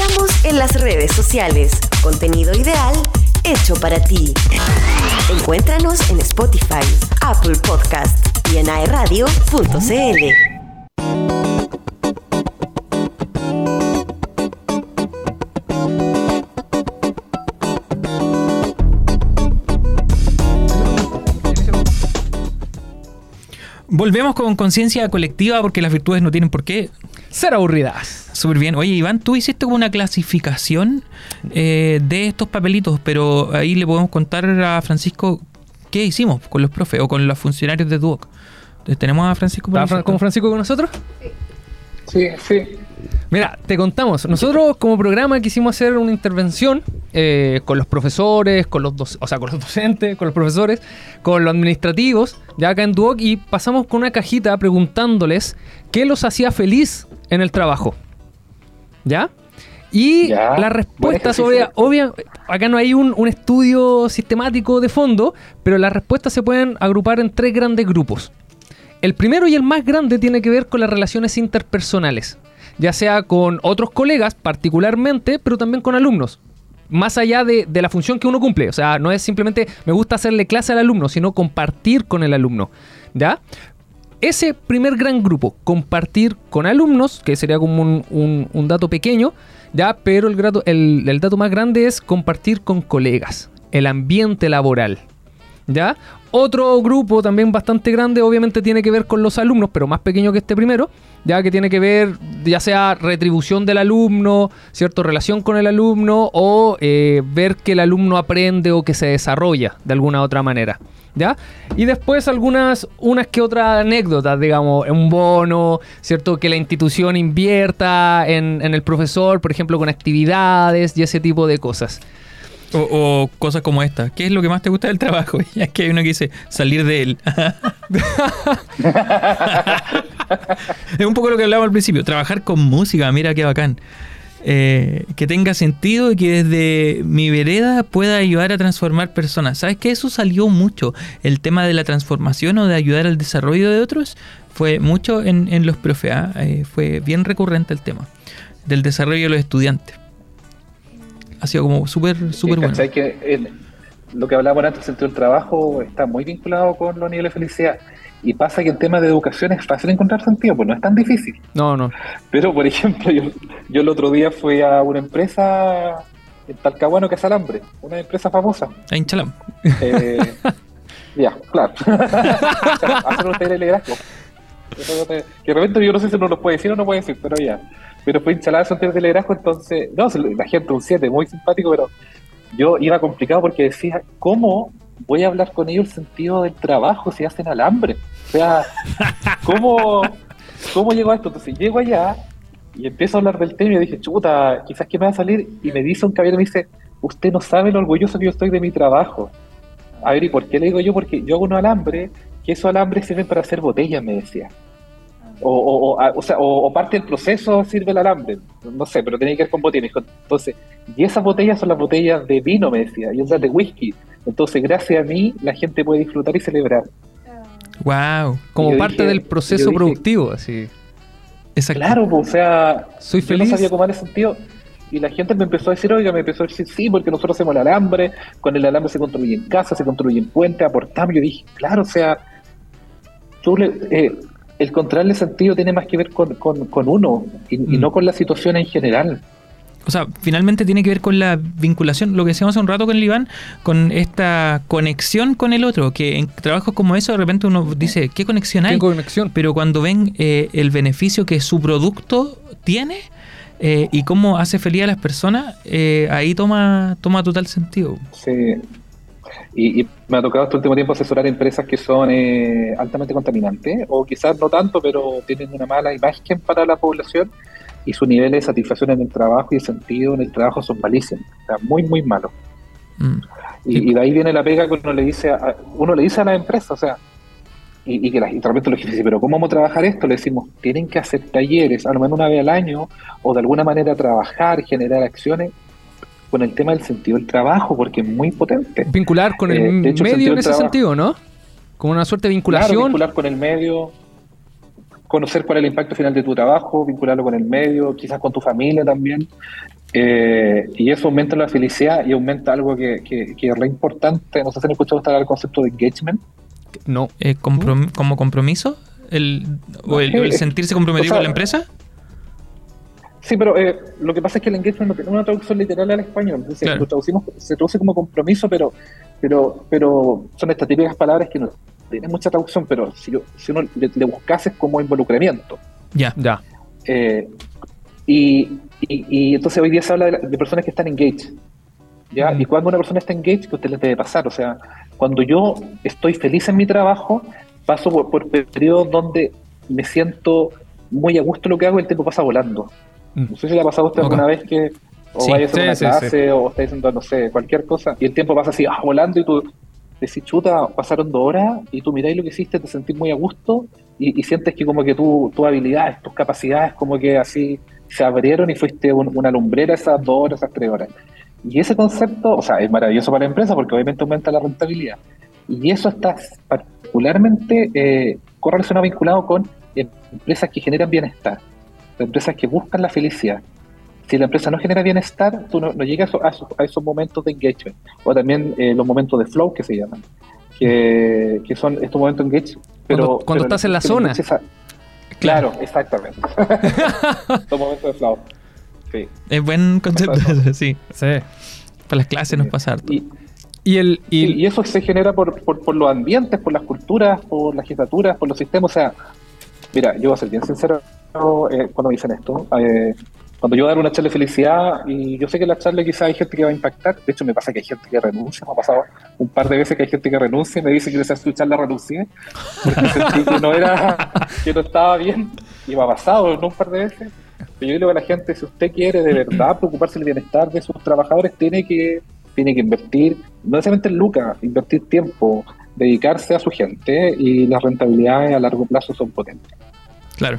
Estamos en las redes sociales. Contenido ideal hecho para ti. Encuéntranos en Spotify, Apple Podcast y en aeradio.cl. Volvemos con conciencia colectiva porque las virtudes no tienen por qué Ser aburridas. Súper bien. Oye, Iván, tú hiciste como una clasificación eh, de estos papelitos, pero ahí le podemos contar a Francisco qué hicimos con los profes o con los funcionarios de Duoc. Entonces, ¿Tenemos a Francisco? por ¿Está Fran- como Francisco con nosotros? Sí, sí. Mira, te contamos. Nosotros como programa quisimos hacer una intervención eh, con los profesores, con los o sea, con los docentes, con los profesores, con los administrativos, ya acá en Duoc, y pasamos con una cajita preguntándoles qué los hacía feliz en el trabajo. ¿Ya? Y Ya, las respuestas, buen obvia, obvia- acá no hay un, un estudio sistemático de fondo, pero las respuestas se pueden agrupar en tres grandes grupos. El primero y el más grande tiene que ver con las relaciones interpersonales, ya sea con otros colegas particularmente, pero también con alumnos. Más allá de, de la función que uno cumple, o sea, no es simplemente me gusta hacerle clase al alumno, sino compartir con el alumno. ¿Ya? Ese primer gran grupo, compartir con alumnos, que sería como un, un- dato pequeño, ya, pero el, el- el dato más grande es compartir con colegas, el ambiente laboral. ¿Ya? Otro grupo también bastante grande, obviamente tiene que ver con los alumnos, pero más pequeño que este primero, ya que tiene que ver ya sea retribución del alumno, cierto relación con el alumno o eh, ver que el alumno aprende o que se desarrolla de alguna otra manera. ¿Ya? Y después algunas, unas que otras anécdotas, digamos, un bono, ¿cierto? Que la institución invierta en, en el profesor, por ejemplo, con actividades y ese tipo de cosas. O, cosas como esta. ¿Qué es lo que más te gusta del trabajo? Y que hay uno que dice salir de él. es un poco lo que hablábamos al principio. Trabajar con música, mira qué bacán. Eh, que tenga sentido y que desde mi vereda pueda ayudar a transformar personas. ¿Sabes que Eso salió mucho. El tema de la transformación o de ayudar al desarrollo de otros fue mucho en, en los profe. ¿ah? Eh, fue bien recurrente el tema del desarrollo de los estudiantes. Ha sido como súper, súper bueno. El- lo que hablábamos antes, el sentido del trabajo, está muy vinculado con los niveles de felicidad. Y pasa que en temas de educación es fácil encontrar sentido, pues no es tan difícil. No, no. Pero, por ejemplo, yo, yo el otro día fui a una empresa en Talcahuano que es Alambre, una empresa famosa. A Inchalam. Eh, ya, claro. Hacer un taller de liderazgo. Que de repente yo no sé si uno lo puede decir o no puede decir, pero ya. Pero fue instalado ese taller de liderazgo, entonces, no, la gente, un 7, muy simpático, pero yo iba complicado porque decía, ¿cómo voy a hablar con ellos el sentido del trabajo si hacen alambre? O sea, ¿cómo, cómo llego a esto? Entonces llego allá y empiezo a hablar del tema y dije, chuta, quizás que me va a salir. Y me dice un caballero, me dice, usted no sabe lo orgulloso que yo estoy de mi trabajo. A ver, ¿y por qué le digo yo? Porque yo hago un alambre, que esos alambres sirven para hacer botellas, me decía. O, o, o, o sea, parte del proceso sirve el alambre, no sé, pero tenía que ver con botines. Entonces, y esas botellas son las botellas de vino, me decía, y otras de whisky. Entonces, gracias a mí, la gente puede disfrutar y celebrar. Wow. Como Yo parte dije- del proceso yo dije- productivo, así. Exacto. Claro, pues, o sea, Soy yo feliz. no sabía cómo era sentido. Y la gente me empezó a decir, oiga, me empezó a decir, sí, porque nosotros hacemos el alambre, con el alambre se construye en casa, se construye en puente, aportamos. Yo dije, claro, o sea, tú le- eh, el encontrarle sentido tiene más que ver con, con- con uno y, y Mm. no con la situación en general. O sea, finalmente tiene que ver con la vinculación, lo que decíamos hace un rato con el Iván, con esta conexión con el otro, que en trabajos como eso de repente uno dice, ¿qué conexión hay? Tengo conexión. Pero cuando ven eh, el beneficio que su producto tiene eh, y cómo hace feliz a las personas, eh, ahí toma, toma total sentido. Sí. Y, y me ha tocado este último tiempo asesorar empresas que son eh, altamente contaminantes, o quizás no tanto, pero tienen una mala imagen para la población y su nivel de satisfacción en el trabajo y de sentido en el trabajo son malísimos, o sea, muy, muy malos. Mm. Y, y de ahí viene la pega que uno le dice a, uno le dice a la empresa, o sea, y, y que la, y de repente los jefes dicen, pero ¿cómo vamos a trabajar esto? Le decimos, tienen que hacer talleres, a lo menos una vez al año, o de alguna manera trabajar, generar acciones con el tema del sentido del trabajo, porque es muy potente. Vincular con el Eh, hecho, medio sentido en ese trabajo. sentido, ¿no? Como una suerte de Claro, vinculación. vincular con el medio, conocer cuál es el impacto final de tu trabajo, vincularlo con el medio, quizás con tu familia también. Eh, y eso aumenta la felicidad y aumenta algo que, que, que es re importante. No sé si han escuchado hasta el concepto de engagement. No. Eh, comprom- ¿Como compromiso? El, ¿O el, sentirse comprometido o sea, con la empresa? Sí, pero eh, lo que pasa es que el engagement no tiene una traducción literal al español. Claro. lo traducimos, se traduce como compromiso, pero, pero, pero son estas típicas palabras que no tienen mucha traducción, pero si, yo, si uno le, le buscase como involucramiento. Ya. Ya. Eh, y, y, y entonces hoy día se habla de, la- de personas que están engaged. ¿ya? Mm. Y cuando una persona está engaged, que a usted les debe pasar. O sea, cuando yo estoy feliz en mi trabajo, paso por, por periodos donde me siento muy a gusto en lo que hago y el tiempo pasa volando. Mm. No sé si le ha pasado a usted alguna vez que o Sí. vaya a Sí, una sí, clase o está diciendo, no sé, cualquier cosa, y el tiempo pasa así, ah, volando, y tú decís, chuta, pasaron dos horas, y tú miráis lo que hiciste, te sentís muy a gusto, y, y sientes que como que tu, tus habilidades, tus capacidades, como que así se abrieron y fuiste un- una lumbrera esas dos horas, esas tres horas. Y ese concepto, o sea, es maravilloso para la empresa porque obviamente aumenta la rentabilidad. Y eso está particularmente eh, correlacionado, vinculado con empresas que generan bienestar, empresas que buscan la felicidad. Si la empresa no genera bienestar, tú no, no llegas a, esos- a esos, a esos momentos de engagement. O también eh, los momentos de flow que se llaman, que, que son estos momentos de engagement. Pero, Cuando- cuando pero estás en la zona. Claro, exactamente. Los momentos de flow. Sí. Es buen concepto, sí. Sí. Para las clases nos pasa harto. Y, Y el. Y eso se genera por, por, por los ambientes, por las culturas, por las legislaturas, por los sistemas. O sea, mira, yo voy a ser bien sincero eh, cuando me dicen esto. Eh, cuando yo voy a dar una charla de felicidad, y yo sé que en la charla quizás hay gente que va a impactar, de hecho me pasa que hay gente que renuncia, me ha pasado un par de veces que hay gente que renuncia y me dice que desea su charla renuncié, porque sentí que no era, que no estaba bien, y me ha pasado, ¿no? Un par de veces. Pero yo digo a la gente, si usted quiere de verdad preocuparse del bienestar de sus trabajadores, tiene que, tiene que invertir, no necesariamente en lucas, invertir tiempo, dedicarse a su gente, y las rentabilidades a largo plazo son potentes. Claro.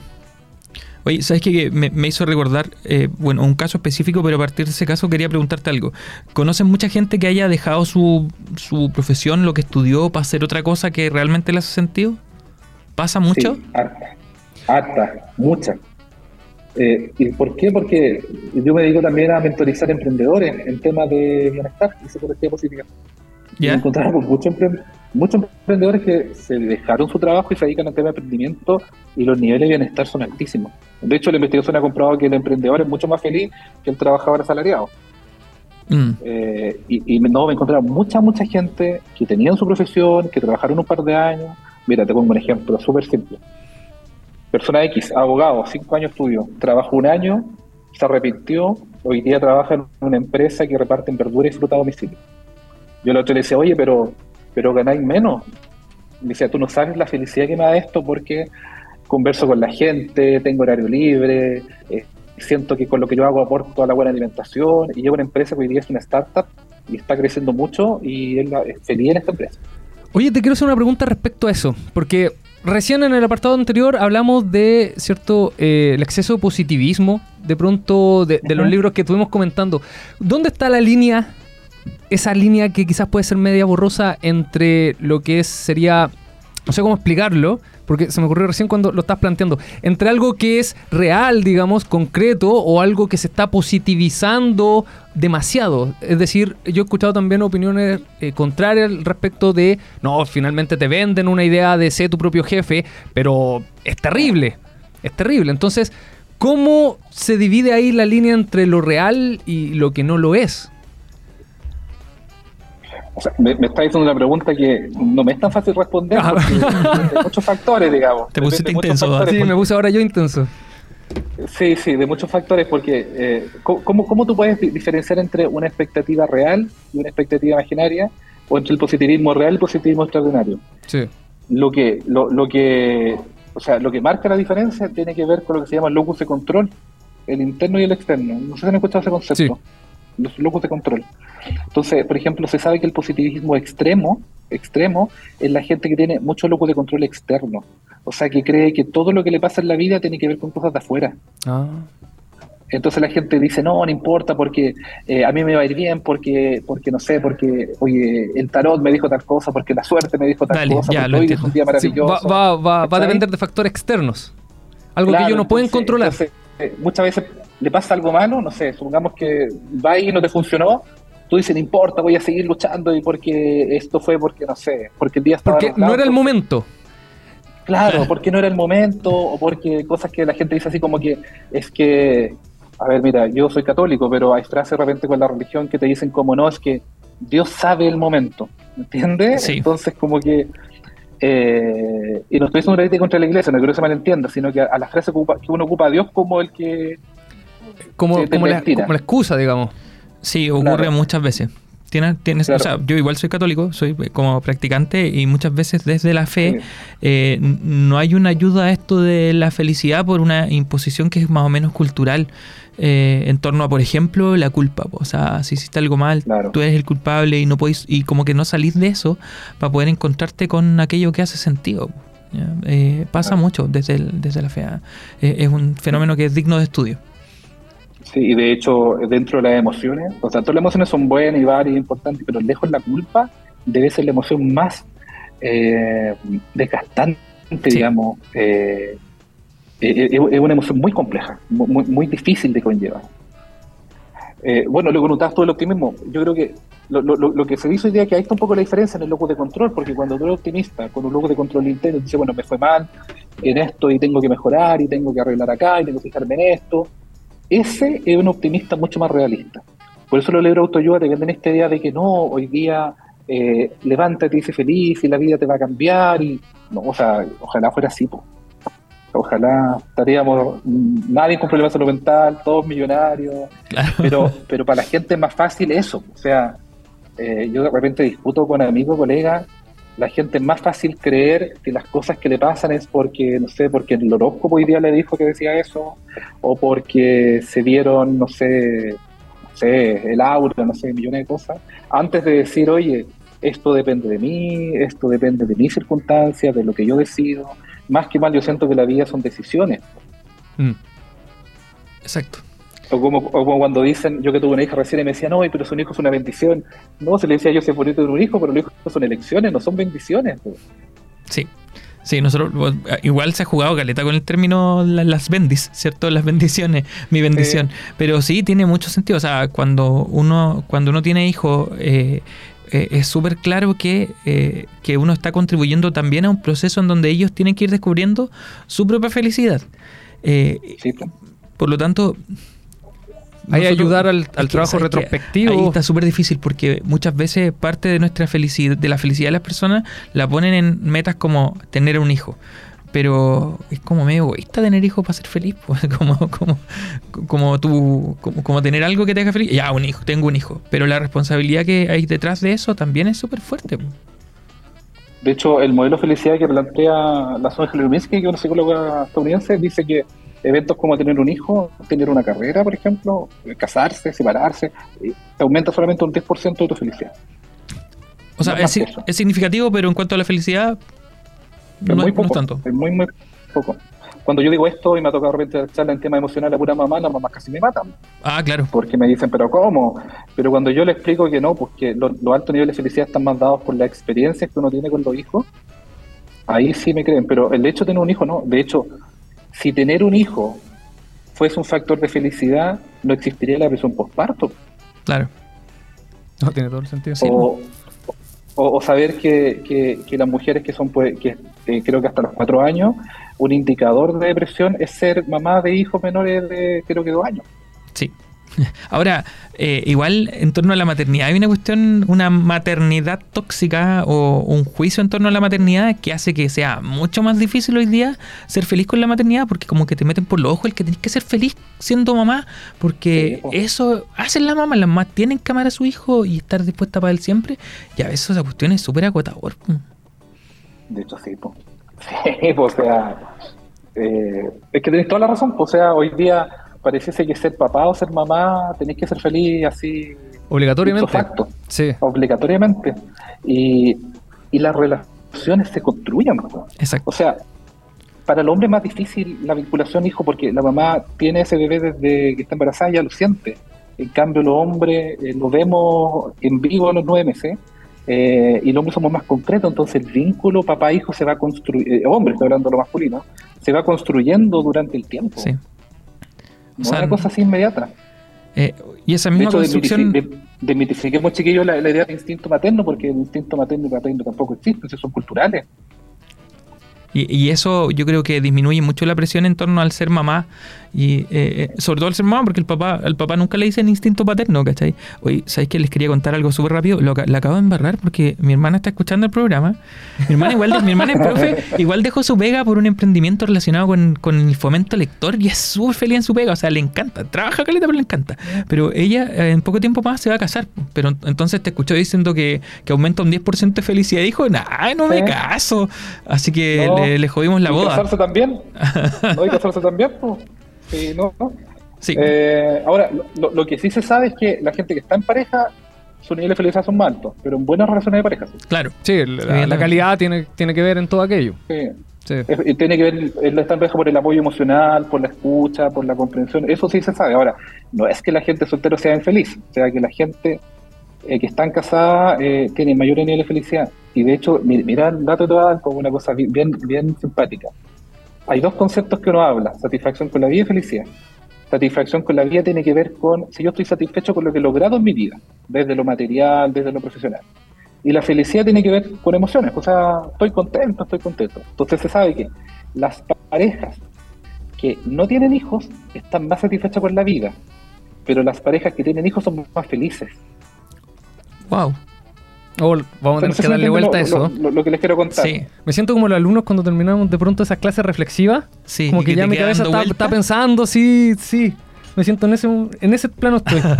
Oye, ¿sabes qué? Me, me hizo recordar, eh, bueno, un caso específico, pero a partir de ese caso quería preguntarte algo. ¿Conoces mucha gente que haya dejado su, su profesión, lo que estudió, para hacer otra cosa que realmente le hace sentido? ¿Pasa mucho? Sí, harta, harta, mucha. Eh, ¿Y por qué? Porque yo me dedico también a mentorizar emprendedores en temas de bienestar y psicología positiva. Y ¿Ya? me encontraba con muchos, empre- muchos emprendedores que se dejaron su trabajo y se dedican al tema de emprendimiento y los niveles de bienestar son altísimos. De hecho, la investigación ha comprobado que el emprendedor es mucho más feliz que el trabajador asalariado. Mm, Eh, y, y no, me encontraba mucha, mucha gente que tenían su profesión, que trabajaron un par de años. Mira, te pongo un ejemplo súper simple. Persona X, abogado, cinco años estudio, trabajó un año, se arrepintió, hoy día trabaja en una empresa que reparte verdura y fruta a domicilio. Yo el otro le decía, oye, pero, pero ganáis menos. Me decía, tú no sabes la felicidad que me da esto porque converso con la gente, tengo horario libre, eh, siento que con lo que yo hago aporto a la buena alimentación y llevo una empresa que hoy día es una startup y está creciendo mucho y él es feliz en esta empresa. Oye, te quiero hacer una pregunta respecto a eso, porque recién en el apartado anterior hablamos de, ¿cierto?, Eh, el exceso de positivismo, de pronto, de, de los libros que estuvimos comentando. ¿Dónde está la línea, esa línea que quizás puede ser media borrosa entre lo que es, sería, no sé cómo explicarlo, porque se me ocurrió recién cuando lo estás planteando, entre algo que es real, digamos, concreto, o algo que se está positivizando demasiado. Es decir, yo he escuchado también opiniones eh, contrarias respecto de, no, finalmente te venden una idea de ser tu propio jefe, pero es terrible, es terrible. Entonces, ¿cómo se divide ahí la línea entre lo real y lo que no lo es? O sea, me, me está diciendo una pregunta que no me es tan fácil responder Ah. porque de muchos factores, digamos. Te pusiste intenso, factores, Sí, porque- me puse ahora yo intenso. Sí, sí, de muchos factores, porque eh, ¿cómo- ¿cómo, ¿cómo tú puedes di- diferenciar entre una expectativa real y una expectativa imaginaria? O entre el positivismo real y el positivismo extraordinario. Sí. Lo que, lo, lo que, o sea, lo que marca la diferencia tiene que ver con lo que se llama locus de control, el interno y el externo. No sé si han escuchado ese concepto. Los locus de control. Entonces, por ejemplo, se sabe que el positivismo extremo, extremo, es la gente que tiene mucho locus de control externo. O sea, que cree que todo lo que le pasa en la vida tiene que ver con cosas de afuera. Ah. Entonces la gente dice, no, no importa porque eh, a mí me va a ir bien, porque, porque no sé, porque, oye, el tarot me dijo tal cosa, porque la suerte me dijo tal Dale, cosa, ya, porque lo hoy es un día Sí, maravilloso. va, va, va, va a depender de factores externos. Algo Claro, que ellos no pueden entonces- controlar. entonces, eh, muchas veces le pasa algo malo, no sé, supongamos que va y no te funcionó, tú dices, no importa, voy a seguir luchando y porque esto fue porque, no sé, porque el día estaba... Porque no era el momento. Claro, porque no era el momento, o porque cosas que la gente dice así como que es que, a ver, mira, yo soy católico, pero hay frases de repente con la religión que te dicen como no, es que Dios sabe el momento, ¿entiendes? Entonces como que, eh, y no estoy diciendo una contra la iglesia, no quiero que se malentienda, sino que a, la frase que, uno ocupa a Dios como el que... Como, como, la, excusa, digamos. Sí, ocurre muchas veces. Tienes, tienes, o sea, yo igual soy católico, soy como practicante y muchas veces desde la fe eh, no hay una ayuda a esto de la felicidad por una imposición que es más o menos cultural eh, en torno a, por ejemplo, la culpa. O sea, si hiciste algo mal, tú eres el culpable y no podéis, y como que no salís de eso para poder encontrarte con aquello que hace sentido. Eh, pasa mucho desde, desde la fe. ¿ah? es un fenómeno que es digno de estudio. Sí, y de hecho, dentro de las emociones, o sea, todas las emociones son buenas y varias y importantes, pero lejos la culpa debe ser la emoción más eh, desgastante, digamos. Eh, eh, es una emoción muy compleja, muy, muy difícil de conllevar. bueno, lo que notabas todo el optimismo, yo creo que lo, lo, lo, que se dice hoy día es que ahí está un poco la diferencia en el loco de control, porque cuando tú eres optimista con un loco de control interno, dices, bueno, me fue mal en esto y tengo que mejorar y tengo que arreglar acá y tengo que fijarme en esto ese es un optimista mucho más realista. Por eso los libros autoayuda te venden esta idea de que no, hoy día eh, levántate y dice feliz y la vida te va a cambiar. y no, o sea, Ojalá fuera así. Ojalá estaríamos nadie con problemas de salud mental, todos millonarios. Pero, pero para la gente es más fácil eso. O sea, eh, yo de repente discuto con amigos, colegas, la gente es más fácil creer que las cosas que le pasan es porque, no sé, porque el horóscopo hoy día le dijo que decía eso, o porque se dieron, no sé, no sé, el aura, no sé, millones de cosas, antes de decir, oye, esto depende de mí, esto depende de mis circunstancias, de lo que yo decido. Más que mal, yo siento que la vida son decisiones. Mm. Exacto. O como, cuando dicen, yo que tuve una hija recién y me decían, no, pero su hijo es una bendición. No, se le decía yo, se bonito tener un hijo, pero los hijos son elecciones, no son bendiciones. Sí. Sí, nosotros igual se ha jugado caleta con el término las bendis, ¿cierto? Las bendiciones, mi bendición. Pero sí tiene mucho sentido. O sea, cuando uno, cuando uno tiene hijos, eh, eh, es súper claro que, eh, que uno está contribuyendo también a un proceso en donde ellos tienen que ir descubriendo su propia felicidad. Sí. Por lo tanto, hay ayudar al, trabajo retrospectivo. Ahí está súper difícil porque muchas veces parte de nuestra felicidad, de la felicidad de las personas, la ponen en metas como tener un hijo. Pero es como medio egoísta tener hijos para ser feliz, pues, como, como, como, tú, como, tener algo que te haga feliz. Ya, un hijo, tengo un hijo. Pero la responsabilidad que hay detrás de eso también es súper fuerte. Pues. De hecho, el modelo de felicidad que plantea la Sonja Lubinsky, que es una psicóloga estadounidense, dice que eventos como tener un hijo, tener una carrera, por ejemplo, casarse, separarse, aumenta solamente un 10% de tu felicidad. O sea, es, significativo, pero en cuanto a la felicidad, no, muy poco, tanto. Es muy, muy poco. Cuando yo digo esto y me ha tocado de repente charla en tema emocional a pura mamá, las mamás casi me matan. Ah, claro. Porque me dicen, pero ¿cómo? Pero cuando yo le explico que no, pues que los altos niveles de felicidad están mandados por la experiencia que uno tiene con los hijos, ahí sí me creen. Pero el hecho de tener un hijo, no. De hecho, si tener un hijo fuese un factor de felicidad, no existiría la depresión postparto. Claro. No tiene todo el sentido. O, o, saber que, que, las mujeres que son, pues, que eh, creo que hasta los cuatro años, un indicador de depresión es ser mamá de hijos menores de creo que dos años. Sí. Ahora, eh, igual en torno a la maternidad, hay una cuestión, una maternidad tóxica o un juicio en torno a la maternidad que hace que sea mucho más difícil hoy día ser feliz con la maternidad porque como que te meten por los ojos el que tenés que ser feliz siendo mamá porque eso hacen las mamás, las mamás tienen que amar a su hijo y estar dispuesta para él siempre y a veces esa cuestión es súper agotador. De hecho, sí, Sí, o sea, eh, es que tenés toda la razón, o sea, hoy día pareciese que ser papá o ser mamá tenéis que ser feliz así. Obligatoriamente. Facto, sí. Obligatoriamente. Y, y las relaciones se construyen. Exacto. O sea, para el hombre es más difícil la vinculación hijo porque la mamá tiene ese bebé desde que está embarazada y ya lo siente. En cambio, los hombres eh, lo vemos en vivo a los nueve meses eh, y los hombres somos más concretos, entonces el vínculo papá-hijo se va a construir, eh, hombre, estoy hablando de lo masculino, se va construyendo durante el tiempo. Sí. No una cosa así inmediata. Eh, y esa misma de hecho, construcción... Desmitifiquemos, chiquillos, la, la, idea de instinto materno, porque el instinto materno y paterno tampoco existen, son culturales. Y, y, eso yo creo que disminuye mucho la presión en torno al ser mamá y eh, eh, sobre todo al ser mamá porque el papá al papá nunca le dice el instinto paterno, ¿cachai? Oye, ¿sabéis que les quería contar algo súper rápido? Lo, la acabo de embarrar porque mi hermana está escuchando el programa. Mi hermana igual, mi hermana es profe, igual dejó su pega por un emprendimiento relacionado con, con el fomento lector y es súper feliz en su pega, o sea, le encanta, trabaja caleta pero le encanta. Pero ella eh, en poco tiempo más se va a casar, pero entonces te escuchó diciendo que, que aumenta un 10% de felicidad y dijo, nah, no me caso. Así que No. le, le jodimos la ¿Y boda. casarse también? ¿No? ¿Y casarse también? pues? Sí, no. Sí. Eh, ahora, lo, lo que sí se sabe es que la gente que está en pareja, su nivel de felicidad son más altos, pero en buenas relaciones de pareja. sí. Claro. Sí, la, la calidad tiene, tiene que ver en todo aquello. Sí. Sí. Es- tiene que ver estar en pareja por el apoyo emocional, por la escucha, por la comprensión. Eso sí se sabe. Ahora, no es que la gente soltera sea infeliz, o sea, que la gente eh, que está casada eh, tiene mayor nivel de felicidad. Y de hecho, mi- mira el dato te voy a dar como una cosa bi- bien, bien simpática. Hay dos conceptos que uno habla, satisfacción con la vida y felicidad. Satisfacción con la vida tiene que ver con si yo estoy satisfecho con lo que he logrado en mi vida, desde lo material, desde lo profesional. Y la felicidad tiene que ver con emociones, o sea, estoy contento, estoy contento. Entonces se sabe que las parejas que no tienen hijos están más satisfechas con la vida, pero las parejas que tienen hijos son más felices. Wow. Oh, vamos a tener que darle vuelta a lo- eso. Lo, lo- lo que les quiero contar. Sí. Me siento como los alumnos cuando terminamos de pronto esas clases reflexivas. Sí, como que, que ya mi cabeza está, está pensando, sí, sí. Me siento en ese, en ese plano estoy.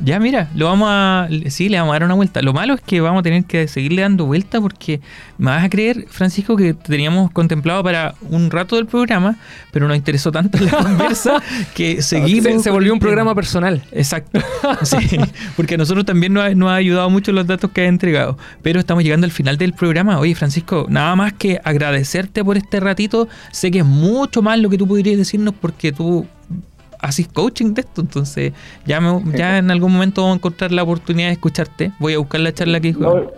Ya, mira, lo vamos a. Sí, le vamos a dar una vuelta. Lo malo es que vamos a tener que seguirle dando vuelta porque me vas a creer, Francisco, que teníamos contemplado para un rato del programa, pero nos interesó tanto la conversa que seguimos. se, volvió un programa personal. Exacto. Sí, porque a nosotros también nos ha, nos ha ayudado mucho los datos que has entregado. Pero estamos llegando al final del programa. Oye, Francisco, nada más que agradecerte por este ratito. Sé que es mucho más lo que tú podrías decirnos porque tú haces coaching de esto. Entonces, ya, me- ya en algún momento vamos a encontrar la oportunidad de escucharte. Voy a buscar la charla que dijo. No,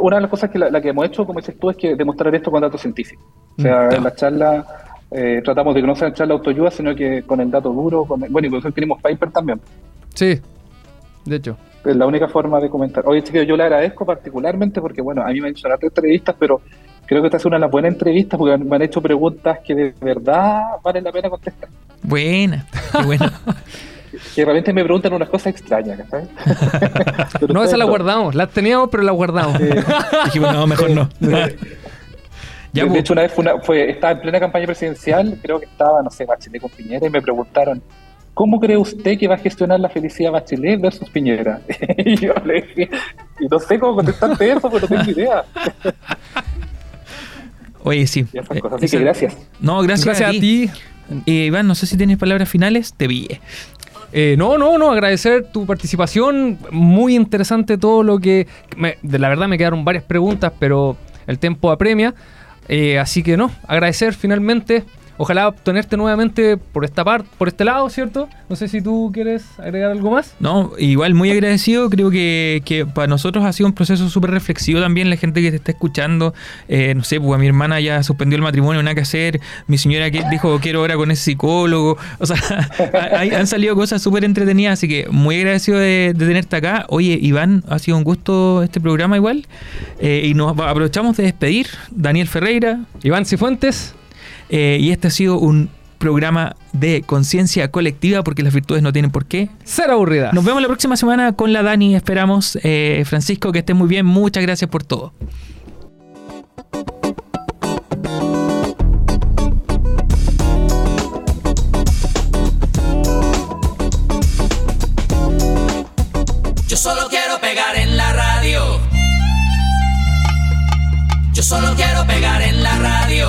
una de las cosas que la, la que hemos hecho, como dices tú, es que demostrar esto con datos científicos. O sea, Mm, en la charla eh, tratamos de que no sean charlas autoayuda, sino que con el dato duro, con el- bueno, y por eso tenemos paper también. Sí, de hecho. Es la única forma de comentar. Oye, chiquillos, yo le agradezco particularmente porque, bueno, a mí me han hecho las entrevistas, pero creo que esta es una de las buenas entrevistas porque me han hecho preguntas que de verdad valen la pena contestar. Buena, qué buena. Que realmente me preguntan unas cosas extrañas, ¿sabes? No, esa la guardamos. La teníamos, pero la guardamos. Dijimos, no, mejor no. Ya, de, de pues. hecho, una vez fue una- fue, estaba en plena campaña presidencial, creo que estaba, no sé, Bachelet con Piñera, y me preguntaron, ¿cómo cree usted que va a gestionar la felicidad Bachelet versus Piñera? y yo le dije, y no sé cómo contestarte eso, porque no tengo idea. Oye, sí. Y esas Eh, cosas. Así que gracias. No, gracias, Gracias a ti. Eh, Iván, no sé si tienes palabras finales. Te vi. Eh, no, no, no, agradecer tu participación. Muy interesante todo lo que... me- de la verdad me quedaron varias preguntas, pero el tiempo apremia. Eh, así que no, agradecer finalmente. Ojalá tenerte nuevamente por esta parte, por este lado, ¿cierto? No sé si tú quieres agregar algo más. No, igual muy agradecido. Creo que, que para nosotros ha sido un proceso súper reflexivo también. La gente que te está escuchando, eh, no sé, pues a mi hermana ya suspendió el matrimonio, nada que hacer. Mi señora que dijo quiero ahora con ese psicólogo. O sea, hay- han salido cosas súper entretenidas. Así que muy agradecido de, de tenerte acá. Oye, Iván, ha sido un gusto este programa igual. Eh, y nos aprovechamos de despedir. Daniel Ferreira. Iván Cifuentes. Eh, y este ha sido un programa de conciencia colectiva porque las virtudes no tienen por qué Ser aburrida. nos vemos la próxima semana con la Dani, esperamos. Eh, Francisco, que estés muy bien, muchas gracias por todo. Yo solo quiero pegar en la radio. Yo solo quiero pegar en la radio.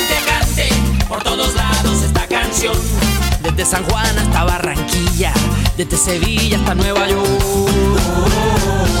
por todos lados esta canción. Desde San Juan hasta Barranquilla, desde Sevilla hasta Nueva York.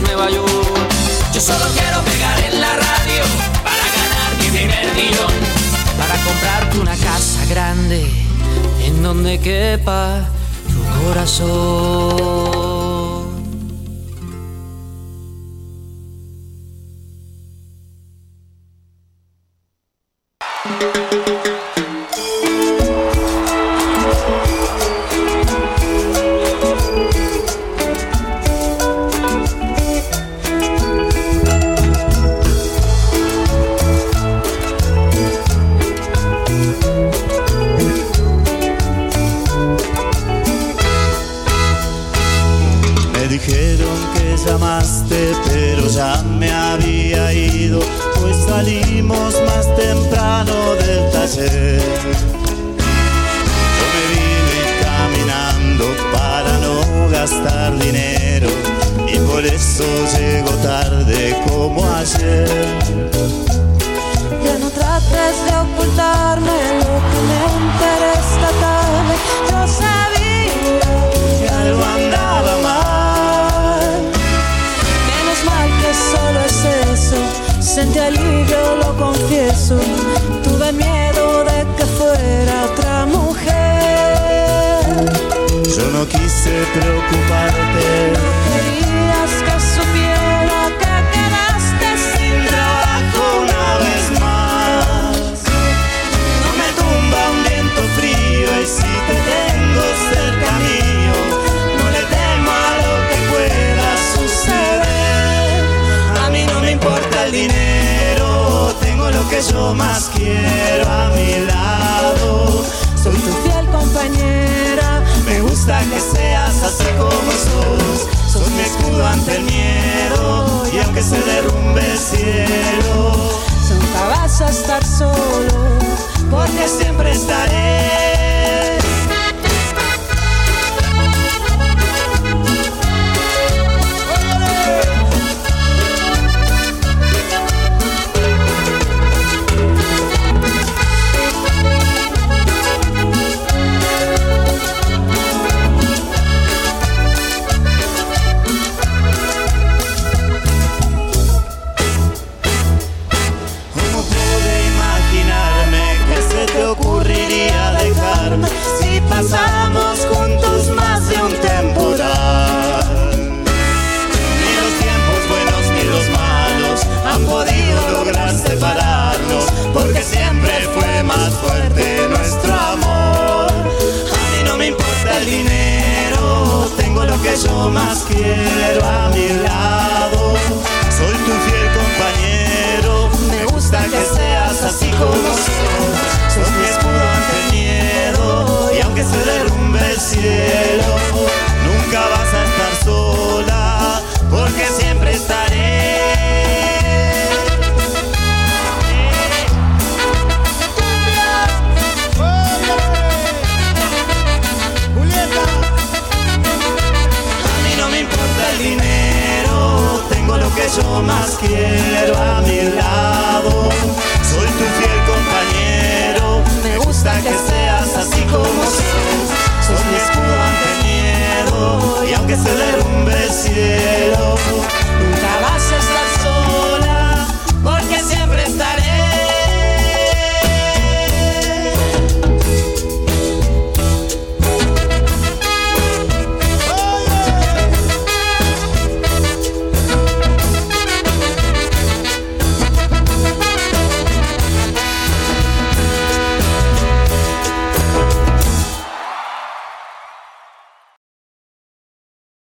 Nueva York. Yo solo quiero pegar en la radio para ganar mi primer millón. Para comprarte una casa grande en donde quepa tu corazón. ser. Yo me vine caminando para no gastar dinero y por eso llego tarde como ayer. Ya no trates de ocultarme lo que me interesa tarde. Yo sabía que algo andaba mal. Menos mal que solo es eso. Sentí alivio, lo confieso no quise preocuparte. No querías que supiera que quedaste sin trabajo una vez más. No me tumba un viento frío y si te tengo cerca mío, no le temo a lo que pueda suceder. A mí no me importa el dinero, tengo lo que yo más quiero que seas así como sos. Sos mi escudo ante el miedo y aunque se derrumbe el cielo, nunca vas a estar solo porque siempre estaré. Yeah.